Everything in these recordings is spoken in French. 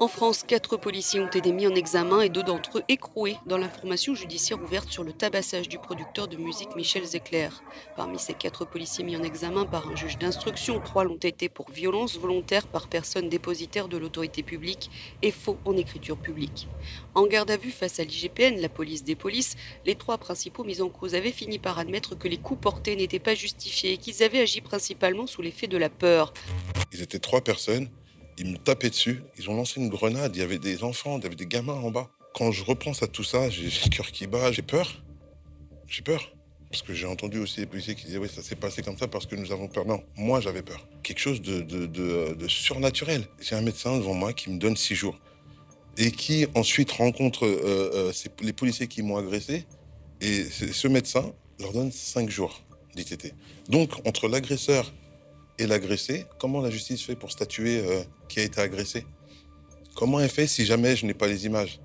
En France, quatre policiers ont été mis en examen et deux d'entre eux écroués dans l'information judiciaire ouverte sur le tabassage du producteur de musique Michel Zecler. Parmi ces quatre policiers mis en examen par un juge d'instruction, trois l'ont été pour violence volontaire par personne dépositaire de l'autorité publique et faux en écriture publique. En garde à vue face à l'IGPN, la police des polices, les trois principaux mis en cause avaient fini par admettre que les coups portés n'étaient pas justifiés et qu'ils avaient agi principalement sous l'effet de la peur. Ils étaient trois personnes ils me tapaient dessus. Ils ont lancé une grenade. Il y avait des enfants, il y avait des gamins en bas. Quand je repense à tout ça, j'ai le cœur qui bat, j'ai peur. J'ai peur. Parce que j'ai entendu aussi les policiers qui disaient Oui, ça s'est passé comme ça parce que nous avons peur. Non, moi j'avais peur. Quelque chose de, de, surnaturel. J'ai un médecin devant moi qui me donne six jours. Et qui ensuite rencontre euh, euh, les policiers qui m'ont agressé. Et ce médecin leur donne cinq jours d'ITT. Donc, entre l'agresseur et l'agressé, comment la justice fait pour statuer euh, qui a été agressé? Comment elle fait si jamais je n'ai pas les images?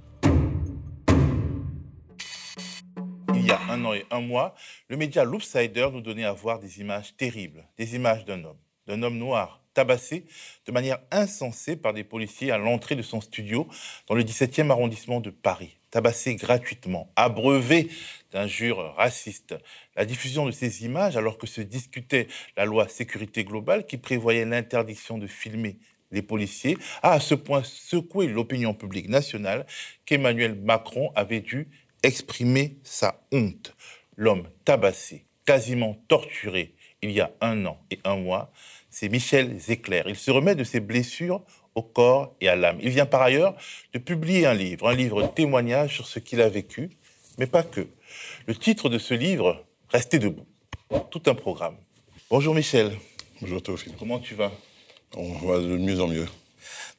Il y a un an et un mois, le média Loopsider nous donnait à voir des images terribles, des images d'un homme, d'un homme noir, tabassé de manière insensée par des policiers à l'entrée de son studio dans le 17e arrondissement de Paris tabassé gratuitement, abreuvé d'injures racistes. La diffusion de ces images, alors que se discutait la loi sécurité globale qui prévoyait l'interdiction de filmer les policiers, a à ce point secoué l'opinion publique nationale qu'Emmanuel Macron avait dû exprimer sa honte. L'homme tabassé, quasiment torturé il y a un an et un mois, c'est Michel Zecler. Il se remet de ses blessures au corps et à l'âme. Il vient par ailleurs de publier un livre, un livre témoignage sur ce qu'il a vécu, mais pas que. Le titre de ce livre, Restez debout. Tout un programme. Bonjour Michel. Bonjour Théophile. Comment tu vas? On va de mieux en mieux.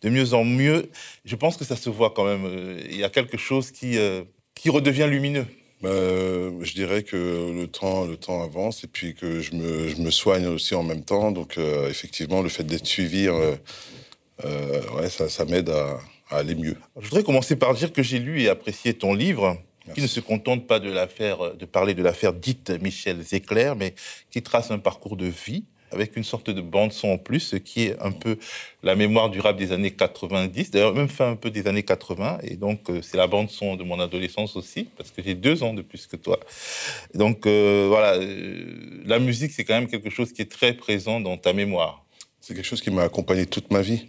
De mieux en mieux. Je pense que ça se voit quand même. Il y a quelque chose qui, euh, qui redevient lumineux. Bah, je dirais que le temps, le temps avance et puis que je me, je me soigne aussi en même temps. Donc, euh, effectivement, le fait d'être suivi euh, ouais, ça, ça m'aide à, aller mieux. Je voudrais commencer par dire que j'ai lu et apprécié ton livre, qui ne se contente pas de l'affaire, de parler de l'affaire dite Michel Zecler, mais qui trace un parcours de vie avec une sorte de bande son en plus, qui est un peu la mémoire du rap des années 90, d'ailleurs même fin un peu des années 80, et donc euh, c'est la bande son de mon adolescence aussi, parce que j'ai deux ans de plus que toi. Donc euh, voilà, la musique c'est quand même quelque chose qui est très présent dans ta mémoire. C'est quelque chose qui m'a accompagné toute ma vie.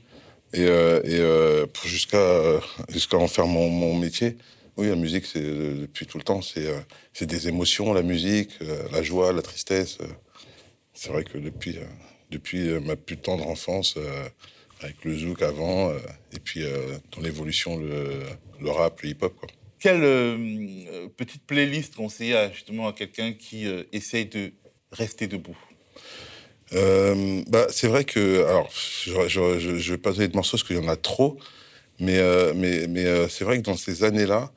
Et, euh, euh, jusqu'à jusqu'à en faire mon, métier, oui, la musique, c'est depuis tout le temps, c'est des émotions, la musique, euh, la joie, la tristesse. C'est vrai que depuis, depuis ma plus tendre enfance, avec le zouk avant, et puis dans l'évolution, le, le, rap, le hip-hop. Quelle petite playlist conseiller justement à quelqu'un qui essaye de rester debout? Euh, bah, C'est vrai que. Alors, je ne vais pas donner de morceaux parce qu'il y en a trop, mais, euh, mais, mais euh, c'est vrai que dans ces années-là,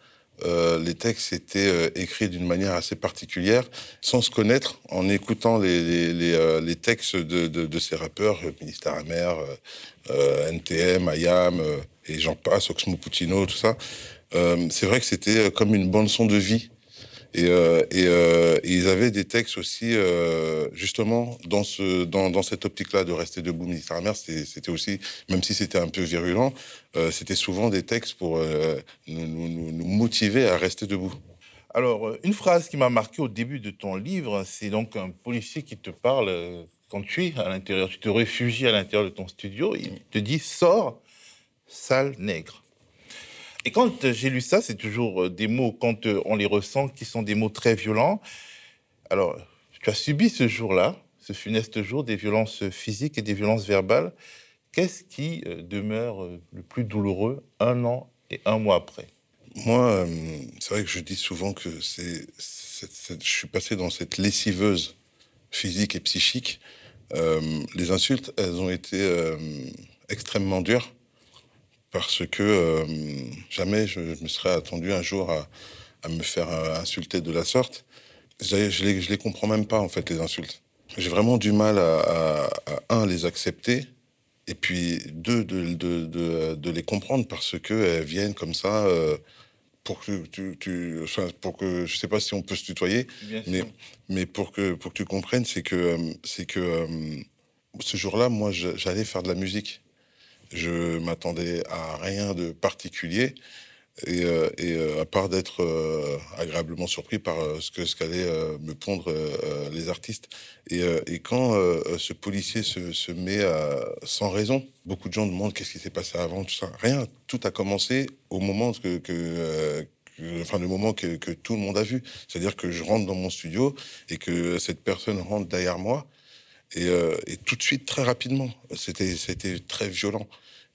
les textes étaient écrits d'une manière assez particulière, sans se connaître, en écoutant les, les, les, textes de, de, de, ces rappeurs, Ministère Amer, NTM, Ayam, et j'en passe, Oxmo Puccino, tout ça. c'est vrai que c'était comme une bande-son de vie euh, euh, et, ils avaient des textes aussi, euh, justement, dans, ce, dans, dans cette optique-là de rester debout, ministère Amer, c'était aussi, même si c'était un peu virulent, c'était souvent des textes pour nous, nous, nous, motiver à rester debout. Alors, une phrase qui m'a marqué au début de ton livre, c'est donc un policier qui te parle quand tu es à l'intérieur, tu te réfugies à l'intérieur de ton studio, il te dit « Sors, sale nègre ». Et quand j'ai lu ça, c'est toujours euh, des mots, quand euh, on les ressent, qui sont des mots très violents. Alors, tu as subi ce jour-là, ce funeste jour, des violences physiques et des violences verbales. Qu'est-ce qui euh, demeure le plus douloureux un an et un mois après? Moi, c'est vrai que je dis souvent que c'est, je suis passé dans cette lessiveuse physique et psychique. les insultes, elles ont été extrêmement dures parce que euh, jamais je, me serais attendu un jour à, me faire euh, insulter de la sorte. Je, je, les, les comprends même pas, en fait, les insultes. J'ai vraiment du mal à, un, les accepter, et puis deux, de, de, de, les comprendre parce qu'elles viennent comme ça. Euh, pour que tu, tu pour que je sais pas si on peut se tutoyer, mais, mais pour que pour que tu comprennes, c'est que c'est que ce jour-là, moi, j'allais faire de la musique Je m'attendais à rien de particulier. Et, euh, euh, à part d'être euh, agréablement surpris par ce que ce qu'allaient me pondre les artistes. Et, quand ce policier se, met à, sans raison, beaucoup de gens demandent qu'est-ce qui s'est passé avant, tout ça. Rien, tout a commencé au moment que, enfin le moment que, tout le monde a vu. C'est-à-dire que je rentre dans mon studio et que cette personne rentre derrière moi et, et tout de suite très rapidement. C'était c'était très violent.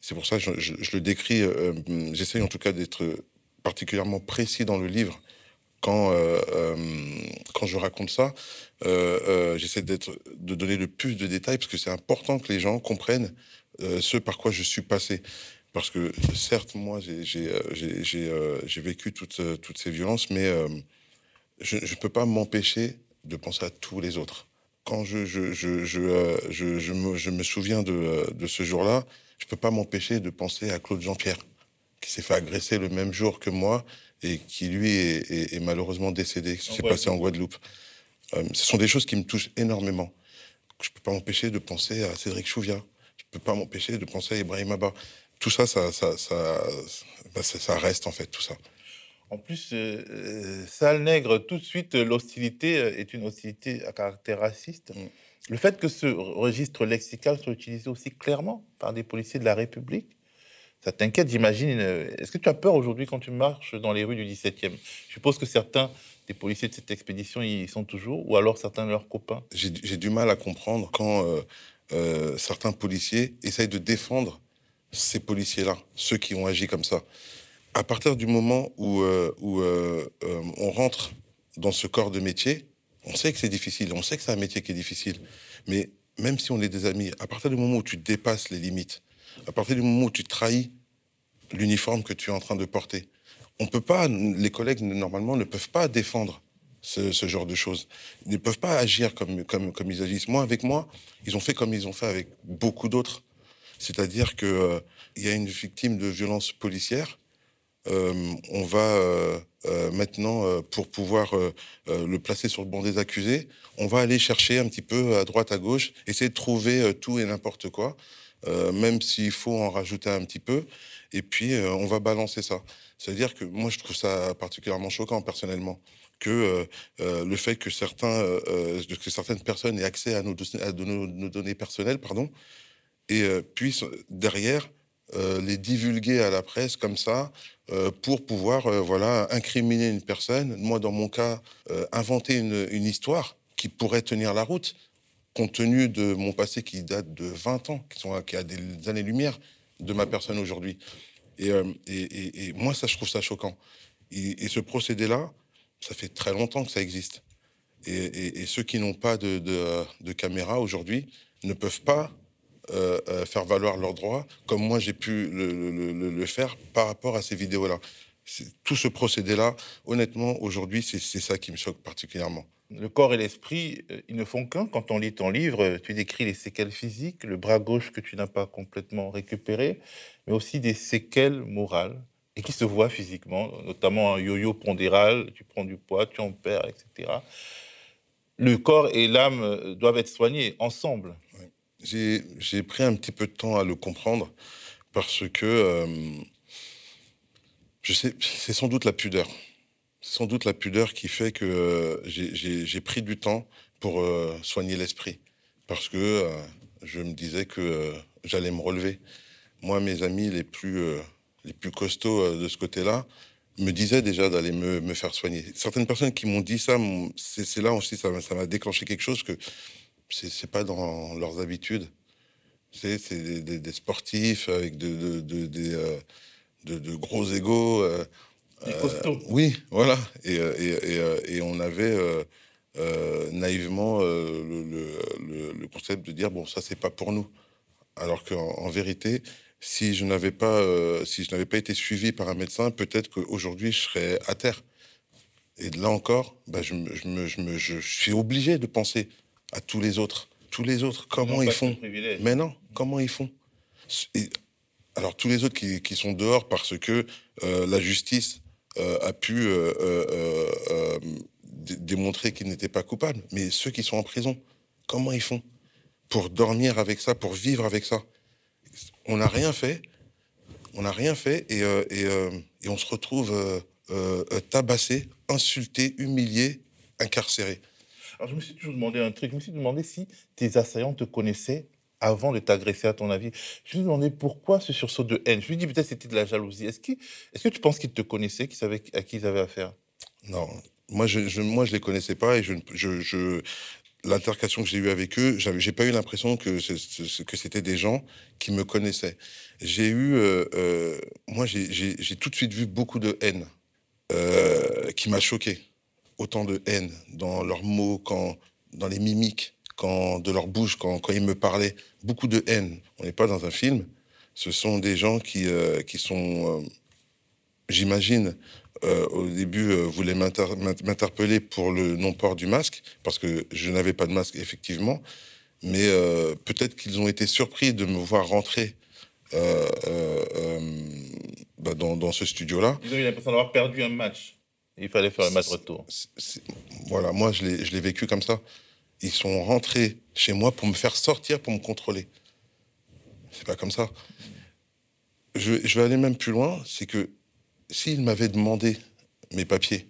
C'est pour ça que je, le décris, euh, j'essaye en tout cas d'être particulièrement précis dans le livre quand, euh, euh, quand je raconte ça. J'essaie d'être, de donner le plus de détails parce que c'est important que les gens comprennent ce par quoi je suis passé. Parce que certes, moi, j'ai vécu toutes ces violences, mais je ne peux pas m'empêcher de penser à tous les autres. Quand je, je, je, je, je me, je me souviens de, de ce jour-là, je peux pas m'empêcher de penser à Claude Jean-Pierre, qui s'est fait agresser le même jour que moi et qui, lui, est, malheureusement décédé. C'est passé en Guadeloupe. Euh, ce sont des choses qui me touchent énormément. Je peux pas m'empêcher de penser à Cédric Chouviat. Je peux pas m'empêcher de penser à Ibrahim Abba. Tout ça, ça, ça, ça, bah, ça, reste, en fait, tout ça. En plus, euh, euh Sale Nègre, tout de suite, l'hostilité est une hostilité à caractère raciste. Mm. Le fait que ce registre lexical soit utilisé aussi clairement par des policiers de la République, ça t'inquiète, j'imagine. Est-ce que tu as peur aujourd'hui quand tu marches dans les rues du 17e Je suppose que certains des policiers de cette expédition y sont toujours, ou alors certains de leurs copains? J'ai du mal à comprendre quand euh, euh, certains policiers essayent de défendre ces policiers-là, ceux qui ont agi comme ça. À partir du moment où, euh, où on rentre dans ce corps de métier, on sait que c'est difficile, on sait que c'est un métier qui est difficile. Mais même si on est des amis, à partir du moment où tu dépasses les limites, à partir du moment où tu trahis l'uniforme que tu es en train de porter, on peut pas, les collègues normalement ne peuvent pas défendre ce, genre de choses. Ils ne peuvent pas agir comme, comme, comme ils agissent. Moi, avec moi, ils ont fait comme ils ont fait avec beaucoup d'autres. C'est-à-dire qu'il euh, y a une victime de violence policière, euh, on va euh, euh, maintenant, pour pouvoir le placer sur le banc des accusés, on va aller chercher un petit peu à droite, à gauche, essayer de trouver tout et n'importe quoi, même s'il faut en rajouter un petit peu, et puis on va balancer ça. C'est-à-dire que moi, je trouve ça particulièrement choquant personnellement que le fait que certaines personnes aient accès à nos, nos données personnelles, pardon, et puissent derrière euh, les divulguer à la presse comme ça euh, pour pouvoir euh, voilà incriminer une personne. Moi, dans mon cas, inventer une, histoire qui pourrait tenir la route, compte tenu de mon passé qui date de 20 ans, qui, sont, qui a des années-lumière de ma personne aujourd'hui. Et, moi, ça, je trouve ça choquant. Et, ce procédé-là, ça fait très longtemps que ça existe. Et, ceux qui n'ont pas de caméra aujourd'hui ne peuvent pas euh, euh, faire valoir leurs droits, comme moi j'ai pu le, faire par rapport à ces vidéos-là. Tout ce procédé-là, honnêtement, aujourd'hui, c'est ça qui me choque particulièrement. Le corps et l'esprit, euh, ils ne font qu'un. Quand on lit ton livre, tu décris les séquelles physiques, le bras gauche que tu n'as pas complètement récupéré, mais aussi des séquelles morales et qui se voient physiquement, notamment un yo-yo pondéral, tu prends du poids, tu en perds, etc. Le corps et l'âme doivent être soignés ensemble. J'ai pris un petit peu de temps à le comprendre parce que euh, c'est sans doute la pudeur. C'est sans doute la pudeur qui fait que euh, j'ai pris du temps pour euh, soigner l'esprit. Parce que je me disais que j'allais me relever. Moi, mes amis les plus, les plus costauds de ce côté-là me disaient déjà d'aller me, me, faire soigner. Certaines personnes qui m'ont dit ça, c'est là aussi, ça m'a déclenché quelque chose que c'est pas dans leurs habitudes. C'est des, des, sportifs avec de, de, de, euh, de gros égaux. Euh, euh oui, voilà. Et, et, et, et on avait euh, naïvement le, le, le, concept de dire bon, ça, c'est pas pour nous. Alors qu'en en vérité, si je n'avais pas, si je n'avais pas été suivi par un médecin, peut-être qu'aujourd'hui, je serais à terre. Et là encore, bah, je, je, me, je, me, je suis obligé de penser à tous les autres. Tous les autres, comment ils font Mais non, comment ils font Alors tous les autres qui, sont dehors parce que euh, la justice euh, a pu euh, démontrer qu'ils n'étaient pas coupables. Mais ceux qui sont en prison, comment ils font pour dormir avec ça, pour vivre avec ça? On n'a rien fait. On n'a rien fait et, et, on se retrouve tabassé, insulté, humilié, incarcéré. Alors je me suis toujours demandé un truc. Je me suis demandé si tes assaillants te connaissaient avant de t'agresser, à ton avis. Je me demandais pourquoi ce sursaut de haine. Je me dis peut-être c'était de la jalousie. Est-ce est que tu penses qu'ils te connaissaient, qu'ils savaient à qui ils avaient affaire? Non, moi je, je, je les connaissais pas et je, je, l'intercation que j'ai eue avec eux, j'ai pas eu l'impression que que c'était des gens qui me connaissaient. J'ai eu, euh, euh, moi j'ai tout de suite vu beaucoup de haine euh, qui m'a choqué. Autant de haine dans leurs mots, quand, dans les mimiques, quand de leur bouche, quand, ils me parlaient, beaucoup de haine. On n'est pas dans un film. Ce sont des gens qui, qui sont, j'imagine, euh, au début, euh, voulait m'interpeller pour le non-port du masque, parce que je n'avais pas de masque, effectivement. Mais euh, peut-être qu'ils ont été surpris de me voir rentrer bah, dans, ce studio-là. Ils ont l'impression d'avoir perdu un match. Il fallait faire un match retour. voilà, moi, je l'ai vécu comme ça. Ils sont rentrés chez moi pour me faire sortir, pour me contrôler. C'est pas comme ça. Je, je vais aller même plus loin, c'est que s'il m'avait demandé mes papiers,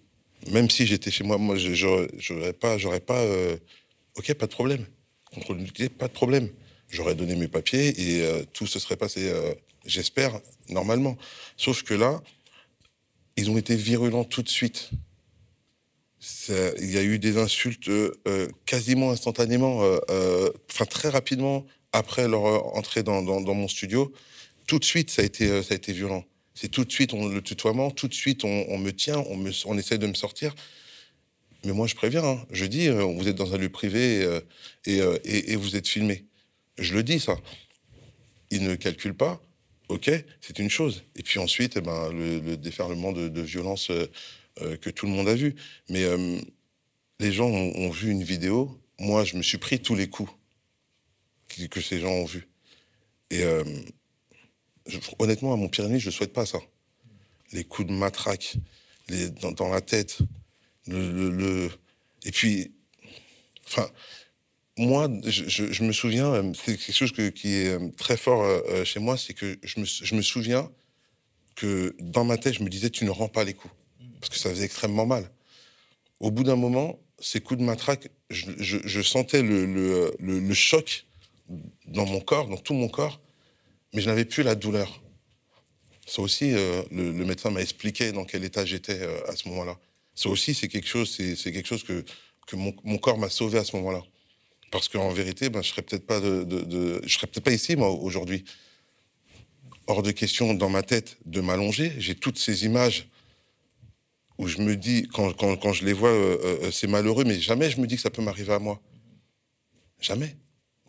même si j'étais chez moi, moi, j'aurais pas, j'aurais pas, euh, ok, pas de problème. Contrôle d'identité, pas de problème. J'aurais donné mes papiers et euh, tout se serait passé, euh, j'espère, normalement. Sauf que là, ils ont été virulents tout de suite. il y a eu des insultes quasiment instantanément, enfin très rapidement après leur entrée dans, mon studio. Tout de suite, ça a été, ça a été violent. C'est tout de suite le tutoiement, tout de suite on, me tient, on, me, essaie de me sortir. Mais moi, je préviens, hein. je dis, euh, vous êtes dans un lieu privé euh, euh, et, et, vous êtes filmé. Je le dis, ça. Ils ne calculent pas, ok, c'est une chose. Et puis ensuite, eh ben, le, déferlement de, violence que tout le monde a vu. Mais les gens ont, vu une vidéo, moi, je me suis pris tous les coups que, ces gens ont vus. Et honnêtement, à mon Pyrénées, je ne souhaite pas ça. Les coups de matraque les, dans, la tête. Le, Et puis, enfin, moi, je, me souviens, euh, c'est quelque chose qui est euh, très fort euh, chez moi, c'est que je me, souviens que dans ma tête, je me disais, tu ne rends pas les coups. Parce que ça faisait extrêmement mal. Au bout d'un moment, ces coups de matraque, je, sentais le, choc dans mon corps, dans tout mon corps mais je n'avais plus la douleur. Ça aussi, le, médecin m'a expliqué dans quel état j'étais à ce moment-là. Ça aussi, c'est quelque chose, c'est, quelque chose que, que mon, corps m'a sauvé à ce moment-là. Parce qu'en vérité, ben, je serais peut-être pas je serais peut-être pas ici moi aujourd'hui. Hors de question dans ma tête de m'allonger. J'ai toutes ces images où je me dis, quand, quand, quand je les vois, euh, c'est malheureux, mais jamais je me dis que ça peut m'arriver à moi. Jamais.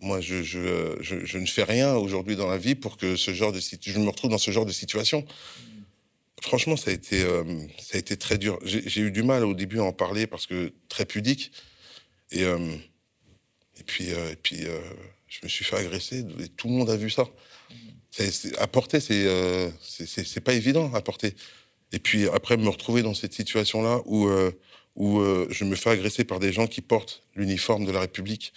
Moi, je, je, je, ne fais rien aujourd'hui dans la vie pour que ce genre de je me retrouve dans ce genre de situation. Franchement, ça a été, euh, ça a été très dur. J'ai eu du mal au début à en parler parce que très pudique. Et, euh, et puis, euh, et puis je me suis fait agresser et tout le monde a vu ça. C'est, à porter, c'est, c'est, pas évident à porter. Et puis après, me retrouver dans cette situation-là où, où je me fais agresser par des gens qui portent l'uniforme de la République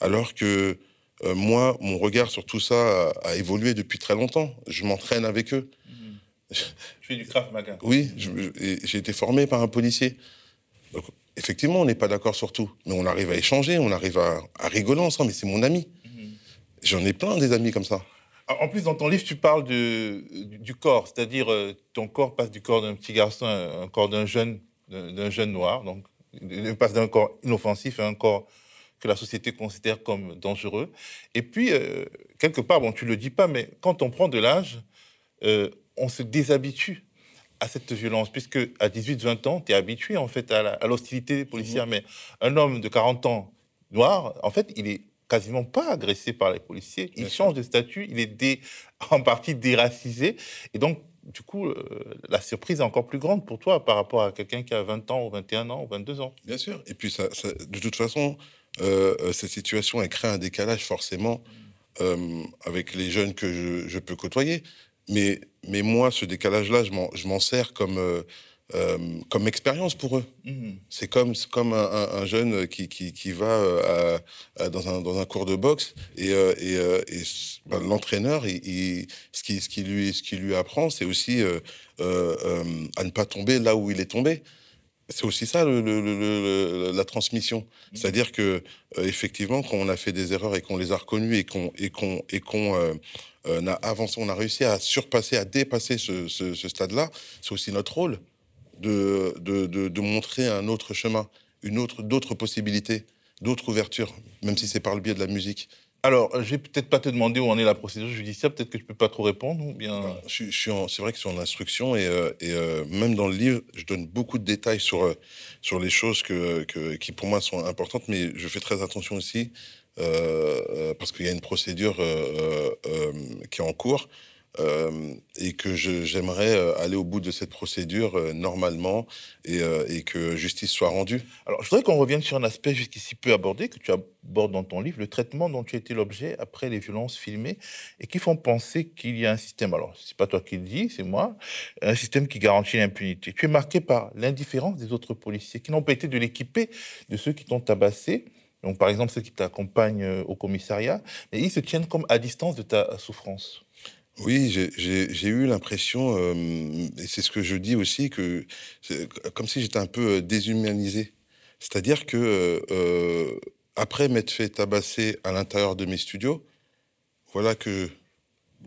alors que euh, moi, mon regard sur tout ça a, évolué depuis très longtemps. Je m'entraîne avec eux. Je fais du Krav Maga. Oui, j'ai été formé par un policier. Effectivement, on n'est pas d'accord sur tout, mais on arrive à échanger, on arrive à, rigoler ensemble. Mais c'est mon ami. Mhm. J'en ai plein des amis comme ça. En plus, dans ton livre, tu parles du corps, c'est-à-dire euh, ton corps passe du corps d'un petit garçon à un corps d'un jeune, d'un jeune noir, donc il passe d'un corps inoffensif à un corps que la société considère comme dangereux. Et puis, euh, quelque part, bon, tu le dis pas, mais quand on prend de l'âge, euh, on se déshabitue à cette violence, puisque à 18-20 ans, tu es habitué en fait à l'hostilité policière. Mmh. Mais un homme de 40 ans noir, en fait, il est quasiment pas agressé par les policiers. Il change de statut, il est en partie déracisé. Et donc, du coup, euh, la surprise est encore plus grande pour toi par rapport à quelqu'un qui a 20 ans ou 21 ans ou 22 ans. Bien sûr. Et puis, ça, de toute façon, euh, euh, cette situation, elle crée un décalage forcément euh, avec les jeunes que je, peux côtoyer. Mais, mais moi, ce décalage-là, je m'en sers comme, euh, comme expérience pour eux. Mmh. C'est comme, comme un, jeune qui, qui, va euh, dans, un, dans, un, cours de boxe et, euh, et, bah, l'entraîneur, il, ce, qui, ce, qui lui, ce qui lui apprend, c'est aussi à ne pas tomber là où il est tombé. C'est aussi ça le, la transmission. Mmh. C'est-à-dire que effectivement, quand on a fait des erreurs et qu'on les a reconnues et qu'on et qu'on et qu'on a avancé, on a réussi à surpasser, à dépasser ce, ce stade-là, c'est aussi notre rôle de, de, montrer un autre chemin, une autre, d'autres possibilités, d'autres ouvertures, même si c'est par le biais de la musique. Alors, je vais peut-être pas te demander où en est la procédure judiciaire, peut-être que je peux pas trop répondre, ou bien... Ben, je, suis c'est vrai que c'est en instruction, et, euh, euh, même dans le livre, je donne beaucoup de détails sur, euh, sur les choses que, qui, pour moi, sont importantes, mais je fais très attention aussi, parce qu'il y a une procédure qui est en cours, euh, et que j'aimerais euh, aller au bout de cette procédure euh, normalement et, que justice soit rendue. Alors, je voudrais qu'on revienne sur un aspect jusqu'ici peu abordé, que tu abordes dans ton livre, le traitement dont tu as été l'objet après les violences filmées et qui font penser qu'il y a un système, alors c'est pas toi qui le dis, c'est moi, un système qui garantit l'impunité. Tu es marqué par l'indifférence des autres policiers qui n'ont pas été de l'équiper de ceux qui t'ont tabassé. Donc, par exemple, ceux qui t'accompagnent au commissariat, et ils se tiennent comme à distance de ta souffrance. Oui, j'ai eu l'impression, euh, et c'est ce que je dis aussi, que comme si j'étais un peu euh, déshumanisé. C'est-à-dire que euh, après m'être fait tabasser à l'intérieur de mes studios, voilà que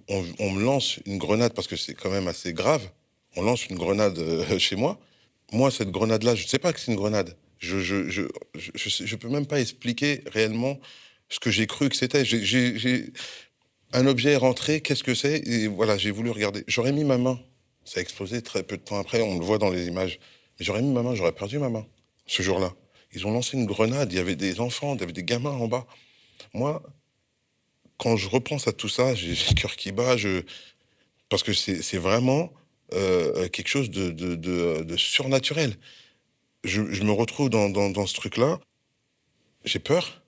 on, me lance une grenade parce que c'est quand même assez grave. On lance une grenade chez moi. Moi, cette grenade-là, je ne sais pas que c'est une grenade. Je je, peux même pas expliquer réellement ce que j'ai cru que c'était. Un objet est rentré, qu'est-ce que c'est? Et voilà, j'ai voulu regarder. J'aurais mis ma main. Ça a explosé très peu de temps après, on le voit dans les images. Mais j'aurais mis ma main, j'aurais perdu ma main ce jour-là. Ils ont lancé une grenade, il y avait des enfants, il y avait des gamins en bas. Moi, quand je repense à tout ça, j'ai le cœur qui bat, je... parce que c'est vraiment euh, quelque chose de, de, de, surnaturel. Je, je, me retrouve dans, dans, dans ce truc-là. J'ai peur.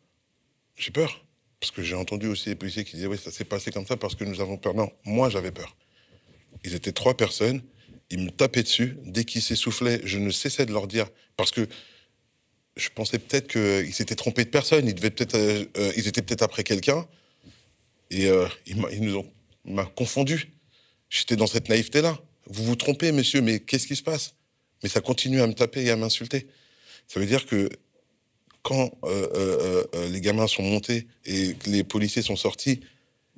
J'ai peur. Parce que j'ai entendu aussi des policiers qui disaient Oui, ça s'est passé comme ça parce que nous avons peur. Non, moi j'avais peur. Ils étaient trois personnes, ils me tapaient dessus. Dès qu'ils s'essoufflaient, je ne cessais de leur dire parce que je pensais peut-être qu'ils s'étaient trompés de personne, ils, devaient peut-être, euh, euh, ils étaient peut-être après quelqu'un. Et euh, ils, nous ont m'a confondu. J'étais dans cette naïveté-là. Vous vous trompez, monsieur, mais qu'est-ce qui se passe? Mais ça continue à me taper et à m'insulter. Ça veut dire que quand euh, euh, euh, les gamins sont montés et que les policiers sont sortis,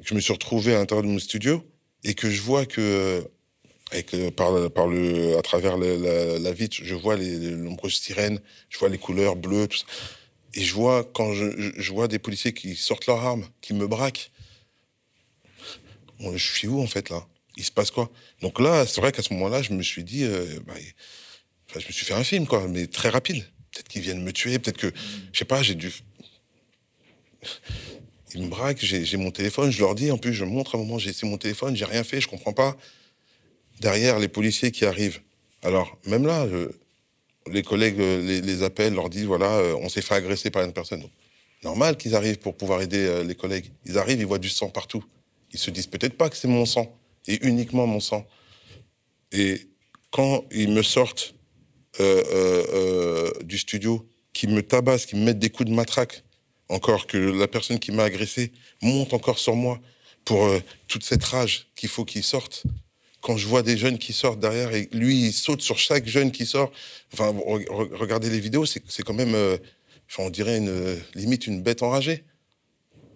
je me suis retrouvé à l'intérieur de mon studio et que je vois que avec, par, le, à travers la, vitre, je vois les, nombreuses sirènes, je vois les couleurs bleues, tout ça. Et je vois, quand je, je, vois des policiers qui sortent leurs armes, qui me braquent, je suis où en fait là? Il se passe quoi? Donc là, c'est vrai qu'à ce moment-là, je me suis dit, bah, je me suis fait un film, quoi, mais très rapide. Peut-être qu'ils viennent me tuer, peut-être que, je sais pas, j'ai dû. Ils me braquent, j'ai mon téléphone, je leur dis, en plus, je montre à un moment, j'ai mon téléphone, j'ai rien fait, je comprends pas. Derrière, les policiers qui arrivent. Alors, même là, les collègues les, les, appellent, leur disent, voilà, euh, on s'est fait agresser par une personne. normal qu'ils arrivent pour pouvoir aider euh, les collègues. Ils arrivent, ils voient du sang partout. Ils se disent peut-être pas que c'est mon sang, et uniquement mon sang. Et quand ils me sortent euh, euh, euh, du studio qui me tabasse, qui me mettent des coups de matraque, encore que la personne qui m'a agressé monte encore sur moi pour toute cette rage qu'il faut qu'il sorte. Quand je vois des jeunes qui sortent derrière et lui, il saute sur chaque jeune qui sort. Enfin, regardez les vidéos, c'est quand même, on dirait une, limite une bête enragée.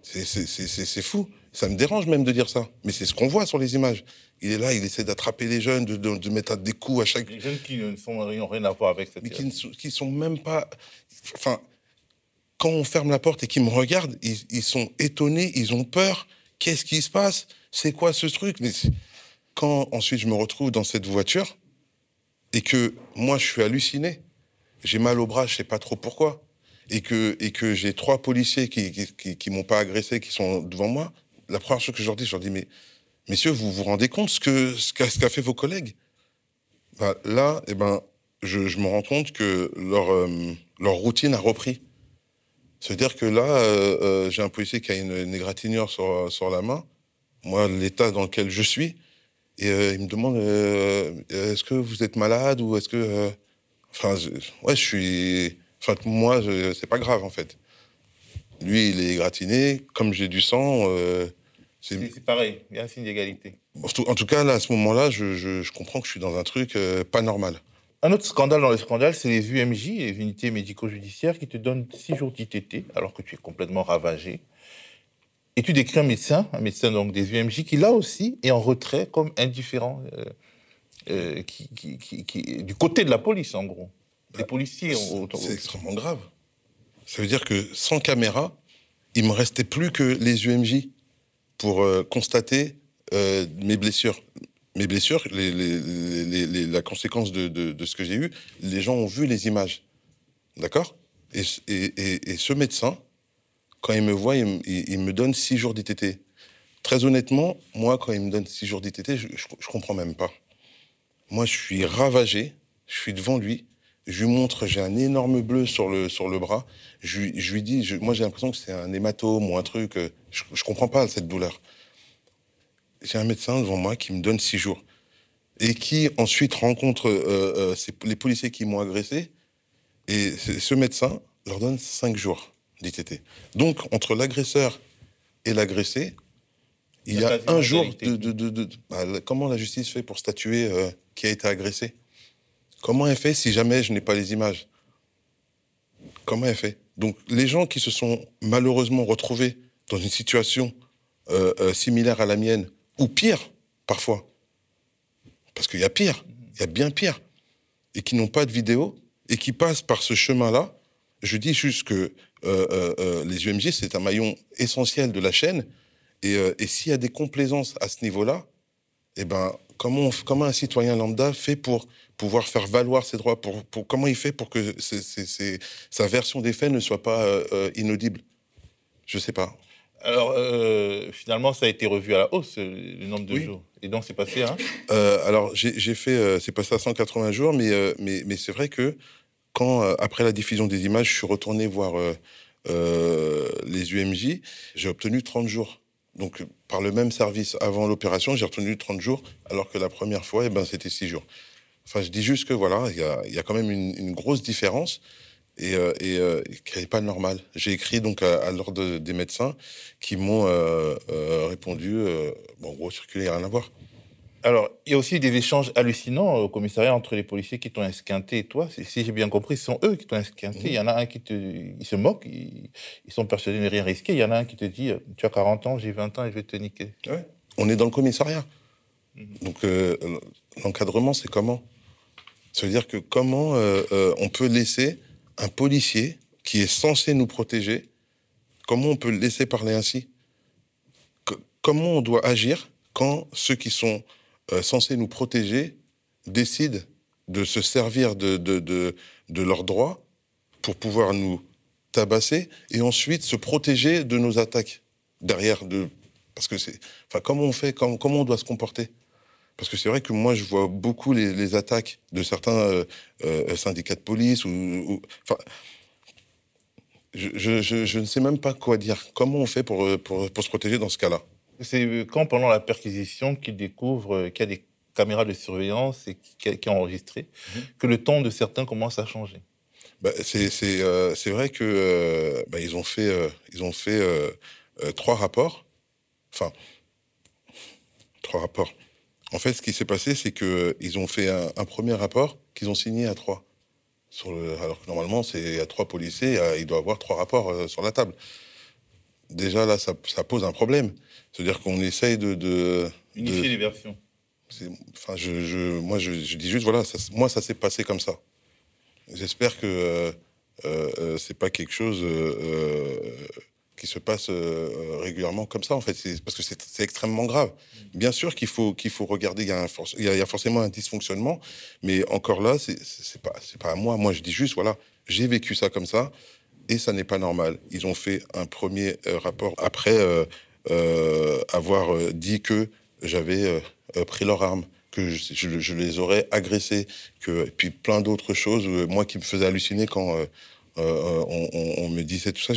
C'est fou. Ça me dérange même de dire ça. Mais c'est ce qu'on voit sur les images. Il est là, il essaie d'attraper les jeunes, de, de, mettre des coups à chaque. Les jeunes qui n'ont rien à voir avec cette. Mais qui ne sont, qui sont même pas. Enfin, quand on ferme la porte et qu'ils me regardent, ils, ils, sont étonnés, ils ont peur. Qu'est-ce qui se passe? C'est quoi ce truc? Mais quand ensuite je me retrouve dans cette voiture et que moi je suis halluciné, j'ai mal au bras, je sais pas trop pourquoi, et que et que j'ai trois policiers qui qui, qui, m'ont pas agressé, qui sont devant moi, la première chose que je leur dis, je leur dis mais messieurs, vous vous rendez compte ce que ce qu'a fait vos collègues? Bah, Là, eh ben, je, je, me rends compte que leur, euh, leur routine a repris. C'est-à-dire que là, euh, euh, j'ai un policier qui a une, une égratignure sur, sur la main. Moi, l'état dans lequel je suis, et il me demande est-ce que vous êtes malade ou est-ce que. Enfin, ouais, je suis. Enfin, moi, c'est pas grave en fait. Lui, il est gratiné. Comme j'ai du sang. C'est pareil, il y a un signe d'égalité. En tout cas, là, à ce moment-là, je, je, comprends que je suis dans un truc pas normal. Un autre scandale dans le scandale, c'est les UMJ, les unités médico-judiciaires, qui te donnent six jours d'ITT alors que tu es complètement ravagé. Et tu décris un médecin, un médecin donc des UMJ, qui là aussi est en retrait comme indifférent, euh, euh, qui, qui, du côté de la police en gros. Les bah, policiers. C'est extrêmement grave. Ça veut dire que sans caméra, il me restait plus que les UMJ pour euh, constater mes blessures mes blessures, la conséquence de, ce que j'ai eu, les gens ont vu les images. D'accord? Et, ce médecin, quand il me voit, il, me donne six jours d'ITT. Très honnêtement, moi, quand il me donne six jours d'ITT, je, ne comprends même pas. Moi, je suis ravagé, je suis devant lui, je lui montre, j'ai un énorme bleu sur le, sur le bras. Je, lui dis, moi, j'ai l'impression que c'est un hématome ou un truc. Euh, je, ne comprends pas cette douleur j'ai un médecin devant moi qui me donne six jours et qui ensuite rencontre euh, euh, les policiers qui m'ont agressé et ce médecin leur donne cinq jours d'ITT. Donc entre l'agresseur et l'agressé, il y a un jour de, bah, comment la justice fait pour statuer euh, qui a été agressé? Comment elle fait si jamais je n'ai pas les images? Comment elle fait? Donc les gens qui se sont malheureusement retrouvés dans une situation similaire à la mienne, ou pire, parfois. Parce qu'il y a pire, il y a bien pire. Et qui n'ont pas de vidéo, et qui passent par ce chemin-là. Je dis juste que euh, euh, euh, les UMJ, c'est un maillon essentiel de la chaîne. Et, s'il y a des complaisances à ce niveau-là, eh ben, comment un citoyen lambda fait pour pouvoir faire valoir ses droits pour, Comment il fait pour que sa version des faits ne soit pas inaudible? Je ne sais pas. Alors, euh, finalement, ça a été revu à la hausse, le nombre de jours. Et donc, c'est passé à euh, Alors, j'ai fait, euh, c'est passé à 180 jours, mais, mais, mais c'est vrai que quand, après la diffusion des images, je suis retourné voir les UMJ, j'ai obtenu 30 jours. Donc, par le même service avant l'opération, j'ai retenu 30 jours, alors que la première fois, eh ben, c'était 6 jours. Enfin, je dis juste que voilà, il y a, y a, quand même une, une grosse différence et, euh, et euh, qui n'est pas normal. J'ai écrit donc à, l'ordre des médecins qui m'ont euh, répondu bon, en gros, circuler, rien à voir. Alors, il y a aussi des échanges hallucinants au commissariat entre les policiers qui t'ont esquinté et toi. Si j'ai bien compris, ce sont eux qui t'ont esquinté. Il y en a un qui te, ils se moquent, ils, sont persuadés de ne rien risquer. Il y en a un qui te dit Tu as 40 ans, j'ai 20 ans et je vais te niquer. On est dans le commissariat. Mhm. Donc, l'encadrement, c'est comment? Ça veut dire que comment on peut laisser un policier qui est censé nous protéger, comment on peut le laisser parler ainsi? Comment on doit agir quand ceux qui sont euh, censés nous protéger décident de se servir de, de, de, leurs droits pour pouvoir nous tabasser et ensuite se protéger de nos attaques derrière de parce que c'est enfin comment on fait comment, comment on doit se comporter? Parce que c'est vrai que moi, je vois beaucoup les, attaques de certains euh, euh, syndicats de police. Ou, enfin, je, ne sais même pas quoi dire. Comment on fait pour, euh, pour, se protéger dans ce cas-là? C'est quand, pendant la perquisition, qu'ils découvrent qu'il y a des caméras de surveillance et qui, qui ont enregistré, mhm. que le ton de certains commence à changer. Bah, c'est vrai que bah, ils ont fait, ils ont fait trois rapports. Enfin, trois rapports. En fait, ce qui s'est passé, c'est qu'ils ont fait un, premier rapport qu'ils ont signé à trois. Sur alors que normalement, c'est à trois policiers, il doit y avoir trois rapports euh, sur la table. Déjà, là, ça, pose un problème. C'est-à-dire qu'on essaye de, Unifier les versions. Enfin, je, moi, je, dis juste, voilà, moi, ça s'est passé comme ça. J'espère que euh, euh, c'est pas quelque chose qui se passe euh, régulièrement comme ça, en fait. Parce que c'est extrêmement grave. Bien sûr qu'il faut, qu'il faut regarder, il y, a forcément un dysfonctionnement, mais encore là, c'est pas, pas à moi. Moi, je dis juste, voilà, j'ai vécu ça comme ça, et ça n'est pas normal. Ils ont fait un premier euh, rapport après euh, avoir dit que j'avais pris leur arme que je, les aurais agressés, que, et puis plein d'autres choses, moi qui me faisais halluciner quand on, me disait tout ça.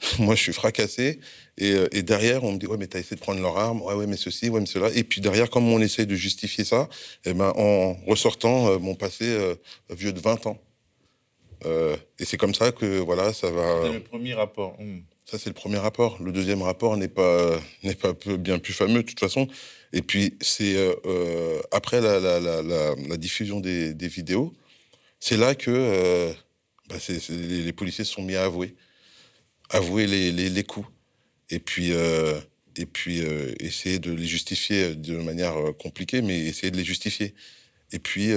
Moi, je suis fracassé. Et, euh, et, derrière, on me dit, ouais, mais t'as essayé de prendre leur arme. Ouais, ouais, mais ceci, ouais, mais cela. Et puis derrière, comme on essaie de justifier ça, eh ben, en ressortant euh, mon passé euh, vieux de 20 ans. Euh, et c'est comme ça que, voilà, ça va. C'est le premier rapport. Hmm. Ça, c'est le premier rapport. Le deuxième rapport n'est pas, n'est pas bien plus fameux, de toute façon. Et puis, c'est après la, la, la, la, diffusion des, des vidéos, c'est là que bah, les, les policiers se sont mis à avouer avouer les, les, coups et puis, euh, et puis euh, essayer de les justifier de manière euh, compliquée, mais essayer de les justifier. Et puis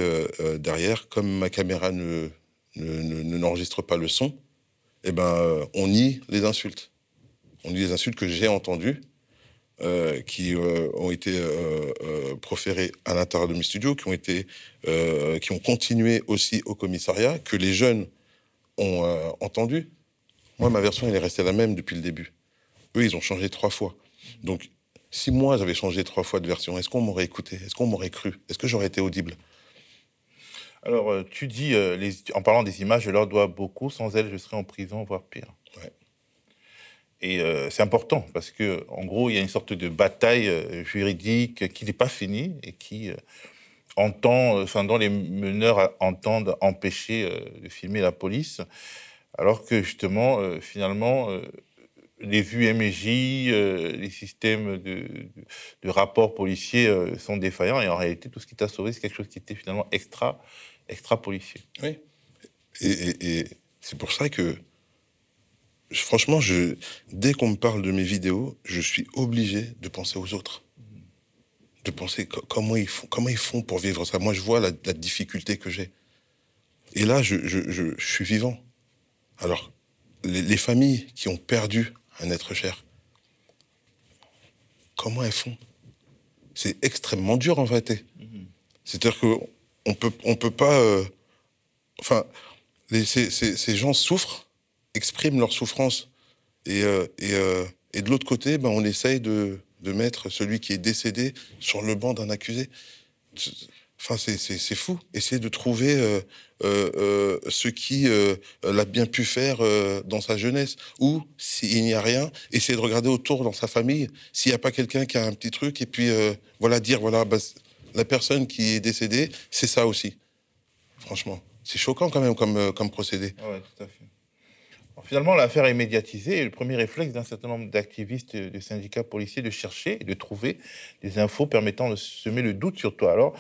derrière, comme ma caméra ne, n'enregistre pas le son, eh ben, on nie les insultes. On nie les insultes que j'ai entendues, qui ont été proférées à l'intérieur de mes studios, qui ont été, qui ont continué aussi au commissariat, que les jeunes ont entendu. Moi, ma version, elle est restée la même depuis le début. Eux, ils ont changé trois fois. Donc, si moi, j'avais changé trois fois de version, est-ce qu'on m'aurait écouté? Est-ce qu'on m'aurait cru? Est-ce que j'aurais été audible? Alors, euh, tu dis, euh, les, en parlant des images, je leur dois beaucoup. Sans elles, je serais en prison, voire pire. Ouais. Et euh, c'est important parce que, en gros, il y a une sorte de bataille juridique qui n'est pas finie et qui entend, enfin, dont les meneurs entendent empêcher de filmer la police alors que justement, euh, finalement, euh, les vues MJ, euh, les systèmes de, de, rapports policiers sont défaillants et en réalité, tout ce qui t'a sauvé, c'est quelque chose qui était finalement extra, extra policier. Oui. Et, c'est pour ça que, franchement, je, dès qu'on me parle de mes vidéos, je suis obligé de penser aux autres. De penser comment ils font, comment ils font pour vivre ça. Moi, je vois la, difficulté que j'ai. Et là, je, je suis vivant. Alors, les, familles qui ont perdu un être cher, comment elles font? C'est extrêmement dur en vérité. C'est-à-dire qu'on peut, on peut pas. Euh, enfin, ces, gens souffrent, expriment leur souffrance. Et, euh, euh, et, de l'autre côté, ben, on essaye de, de, mettre celui qui est décédé sur le banc d'un accusé. Enfin, c'est fou. Essayer de trouver euh, euh, euh, ce qui l'a bien pu faire dans sa jeunesse. Ou, s'il n'y a rien, essayer de regarder autour dans sa famille, s'il n'y a pas quelqu'un qui a un petit truc, et puis voilà, dire, voilà, bah, la personne qui est décédée, c'est ça aussi. Franchement, c'est choquant quand même comme, comme procédé. Oui, tout à fait. finalement, l'affaire est médiatisée et le premier réflexe d'un certain nombre d'activistes des syndicats policiers de chercher et de trouver des infos permettant de semer le doute sur toi.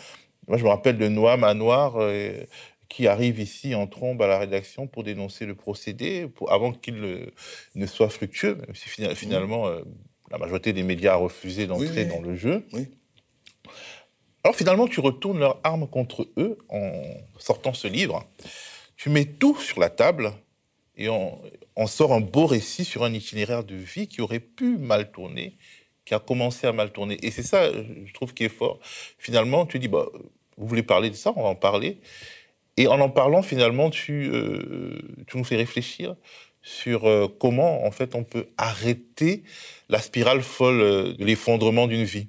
Moi, je me rappelle de Noam Manoir euh, qui arrive ici en trombe à la rédaction pour dénoncer le procédé, pour, avant qu'il ne soit fructueux, même si finalement euh, la majorité des médias a refusé d'entrer dans le jeu. Alors finalement, tu retournes leur arme contre eux en sortant ce livre. Tu mets tout sur la table et on, on, sort un beau récit sur un itinéraire de vie qui aurait pu mal tourner, qui a commencé à mal tourner. Et c'est ça, je trouve, qui est fort. Finalement, tu dis, bah, vous voulez parler de ça, on va en parler. Et en en parlant, finalement, tu, euh, nous fais réfléchir sur euh, comment, en fait, on peut arrêter la spirale folle euh, de l'effondrement d'une vie.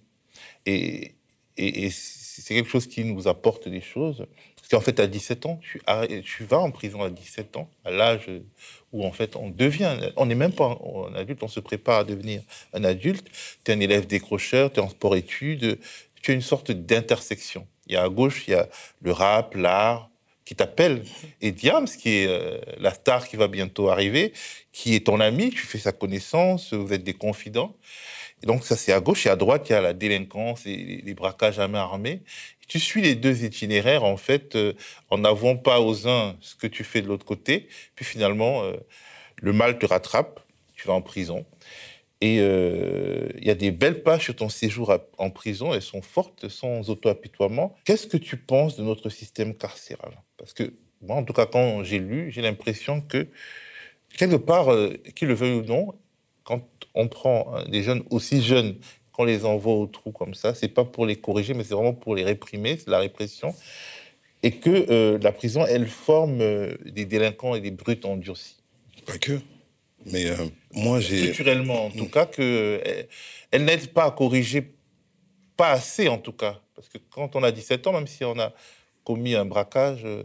Et, c'est quelque chose qui nous apporte des choses. Parce qu'en fait, à 17 ans, tu, tu vas en prison à 17 ans, à l'âge où, en fait, on devient... On n'est même pas un adulte, on se prépare à devenir un adulte. Tu es un élève décrocheur, tu es en sport-études, tu as une sorte d'intersection. Il y a à gauche, il y a le rap, l'art qui t'appelle. Et Diams, qui est euh, la star qui va bientôt arriver, qui est ton ami, tu fais sa connaissance, vous êtes des confidents. Et donc ça, c'est à gauche. Et à droite, il y a la délinquance et les braquages à main armée. tu suis les deux itinéraires, en fait, euh, en n'avouant pas aux uns ce que tu fais de l'autre côté. Puis finalement, euh, le mal te rattrape, tu vas en prison. Et euh, il y a des belles pages sur ton séjour en prison, elles sont fortes, sans auto-apitoiement. Qu'est-ce que tu penses de notre système carcéral? Parce que moi, en tout cas, quand j'ai lu, j'ai l'impression que, quelque part, euh, qu'il le veuille ou non, quand on prend euh, des jeunes aussi jeunes, qu'on les envoie au trou comme ça, c'est pas pour les corriger, mais c'est vraiment pour les réprimer, c'est la répression. Et que la prison, elle forme des délinquants et des brutes endurcis. Pas que. Mais euh, moi, j'ai. Structurellement, en tout cas, que eh, elle n'aide pas à corriger, pas assez en tout cas. Parce que quand on a 17 ans, même si on a commis un braquage, euh,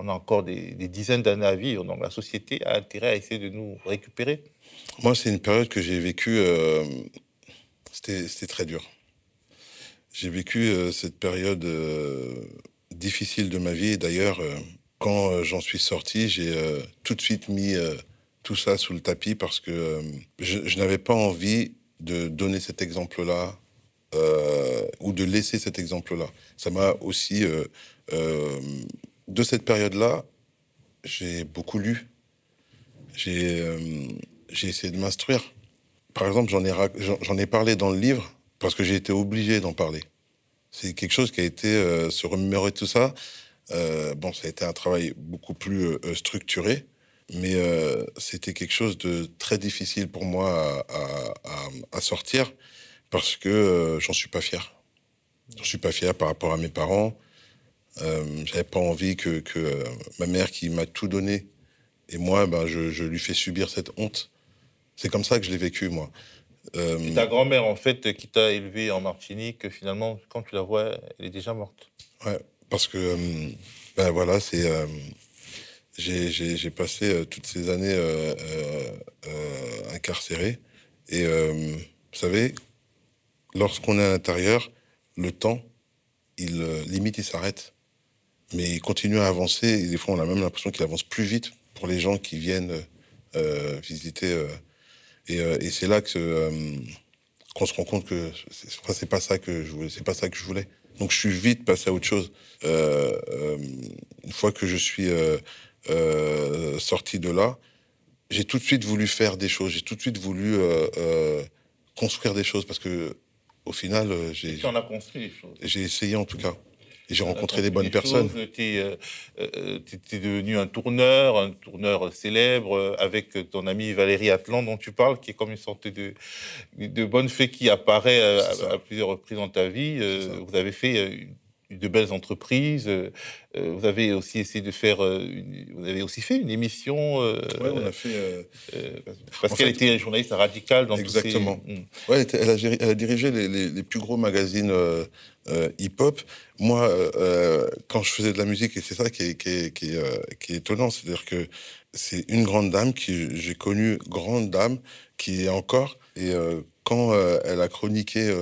on a encore des, dizaines d'années à vivre. Donc la société a intérêt à essayer de nous récupérer. Moi, c'est une période que j'ai vécue. Euh, c'était très dur. J'ai vécu euh, cette période euh, difficile de ma vie. D'ailleurs, quand j'en suis sorti, j'ai tout de suite mis tout ça sous le tapis parce que je, je n'avais pas envie de donner cet exemple-là ou de laisser cet exemple-là. Ça m'a aussi, de cette période-là, j'ai beaucoup lu. J'ai essayé de m'instruire. Par exemple, j'en ai, ai parlé dans le livre parce que j'ai été obligé d'en parler. C'est quelque chose qui a été euh, se remémorer tout ça. Euh, bon, ça a été un travail beaucoup plus euh, structuré, mais c'était quelque chose de très difficile pour moi à, sortir parce que j'en suis pas fier. J'en suis pas fier par rapport à mes parents. J'avais pas envie que, que ma mère qui m'a tout donné et moi, ben, je, je, lui fais subir cette honte. C'est comme ça que je l'ai vécu, moi. Euh... ta grand-mère, en fait, qui t'a élevé en Martinique, finalement, quand tu la vois, elle est déjà morte. Ouais, parce que, euh, ben voilà, c'est. Euh, j'ai passé euh, toutes ces années incarcéré. Et vous savez, lorsqu'on est à l'intérieur, le temps, il limite, il s'arrête. Mais il continue à avancer. Et des fois, on a même l'impression qu'il avance plus vite pour les gens qui viennent visiter euh, et, c'est là que euh, qu'on se rend compte que c'est pas ça que je voulais, c'est pas ça que je voulais. Donc je suis vite passé à autre chose. Euh, une fois que je suis sorti de là, j'ai tout de suite voulu faire des choses. J'ai tout de suite voulu construire des choses parce que au final, j'ai. Tu en as construit des choses. J'ai essayé en tout cas j'ai rencontré des bonnes personnes. Tu es, euh, euh, devenu un tourneur, un tourneur célèbre, euh, avec ton ami Valérie Atlan, dont tu parles, qui est comme une sorte de, de bonne fée qui apparaît à, plusieurs reprises dans ta vie. vous avez fait de belles entreprises. vous avez aussi essayé de faire. vous avez aussi fait une émission. oui, on a fait. parce qu'elle était journaliste radicale dans Exactement. Ces... Hmm. ouais, elle, a, elle, a, dirigé les, les, les, plus gros magazines euh, hip-hop. Moi, euh, euh, quand je faisais de la musique, et c'est ça qui est, qui est, qui est, qui est étonnant, c'est-à-dire que c'est une grande dame qui j'ai connue grande dame qui est encore et quand elle a chroniqué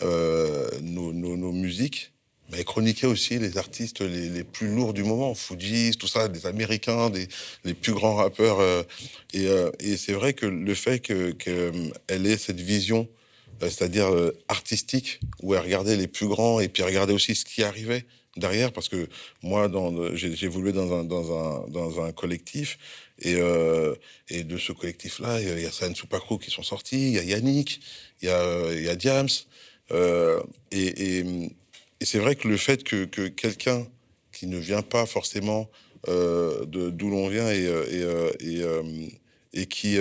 nos, nos, nos, musiques, mais elle chroniquait aussi les artistes les, plus lourds du moment, Fujis, tout ça, des Américains, des les plus grands rappeurs. et, et c'est vrai que le fait qu'elle que, ait cette vision euh, c'est-à-dire euh, artistique, où elle regardait les plus grands et puis regardait aussi ce qui arrivait derrière, parce que moi, j'ai évolué dans un, dans, un, dans un collectif, et, euh, et de ce collectif-là, il y a San Soupacro qui sont sortis, il y a Yannick, il y a, il y a Diams, euh, et, et, et c'est vrai que le fait que, que quelqu'un qui ne vient pas forcément euh, d'où l'on vient et, et, et, et qui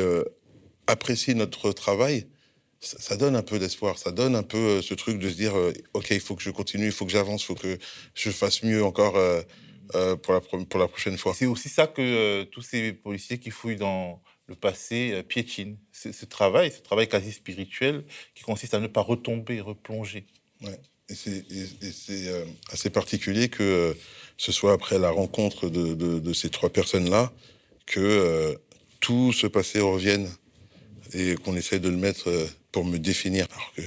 apprécie notre travail, ça, donne un peu d'espoir, ça donne un peu euh, ce truc de se dire, euh, ok, il faut que je continue, il faut que j'avance, il faut que je fasse mieux encore euh, pour, la, pour la prochaine fois. C'est aussi ça que tous ces policiers qui fouillent dans le passé piétinent. Ce travail, ce travail quasi spirituel qui consiste à ne pas retomber, replonger. Ouais. Et c'est assez particulier que ce soit après la rencontre de, de ces trois personnes-là que tout ce passé revienne et qu'on essaie de le mettre euh, pour me définir. Alors que,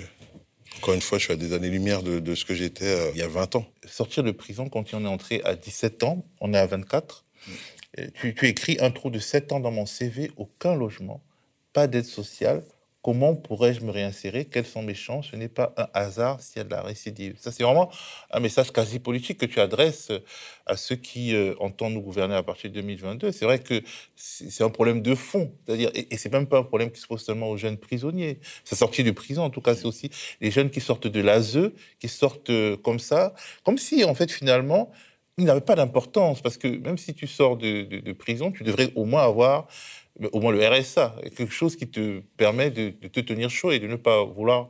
encore une fois, je suis à des années-lumière de, ce que j'étais euh, il y a 20 ans. Sortir de prison quand on est entré à 17 ans, on est à 24. Tu, tu écris un trou de 7 ans dans mon CV, aucun logement, pas d'aide sociale, Comment pourrais-je me réinsérer? Quelles sont mes chances? Ce n'est pas un hasard s'il y a de la récidive. Ça, c'est vraiment un message quasi politique que tu adresses à ceux qui euh, entendent nous gouverner à partir de 2022. C'est vrai que c'est un problème de fond. C'est-à-dire, et, c'est même pas un problème qui se pose seulement aux jeunes prisonniers. Ça sortit de prison, en tout cas, c'est aussi les jeunes qui sortent de l'ASE, qui sortent euh, comme ça, comme si, en fait, finalement, il n'avait pas d'importance. Parce que même si tu sors de prison, tu devrais au moins avoir au moins le RSA, quelque chose qui te permet de, te tenir chaud et de ne pas vouloir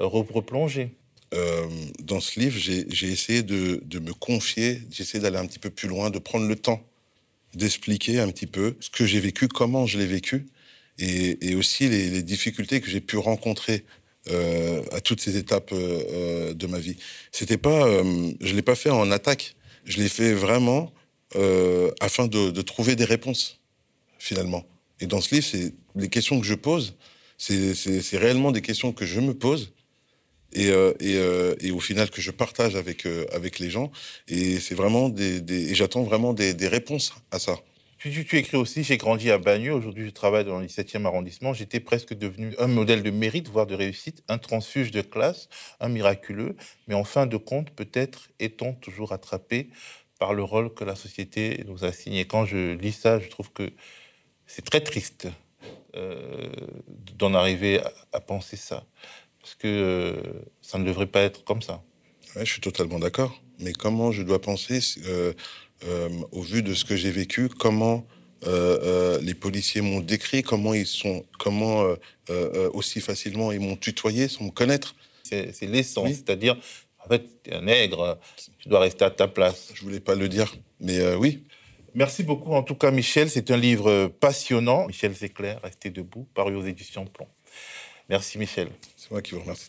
euh, replonger. Euh, dans ce livre, j'ai essayé de, me confier, j'ai essayé d'aller un petit peu plus loin, de prendre le temps d'expliquer un petit peu ce que j'ai vécu, comment je l'ai vécu, et, aussi les, difficultés que j'ai pu rencontrer euh, à toutes ces étapes de ma vie. C'était pas, je l'ai pas fait en attaque, je l'ai fait vraiment afin de trouver des réponses finalement. Et dans ce livre, c'est les questions que je pose, c'est réellement des questions que je me pose et, euh, euh, et, au final que je partage avec, euh, avec les gens. Et c'est vraiment des, et j'attends vraiment des, réponses à ça. Tu, tu, écris aussi, j'ai grandi à Bagneux, aujourd'hui je travaille dans le 17e arrondissement, j'étais presque devenu un modèle de mérite, voire de réussite, un transfuge de classe, un miraculeux, mais en fin de compte, peut-être est-on toujours attrapé par le rôle que la société nous a signé. Quand je lis ça, je trouve que c'est très triste d'en arriver à, à penser ça parce que euh, ça ne devrait pas être comme ça. je suis totalement d'accord. Mais comment je dois penser, euh, euh, au vu de ce que j'ai vécu, comment les policiers m'ont décrit, comment ils sont, comment aussi facilement ils m'ont tutoyé sans me connaître? C'est l'essence, c'est-à-dire, en fait, tu es un nègre, tu dois rester à ta place. Je voulais pas le dire, mais oui. Merci beaucoup, en tout cas, Michel. C'est un livre passionnant. Michel Zéclair, Restez debout, paru aux éditions Plomb. Merci Michel. C'est moi qui vous remercie.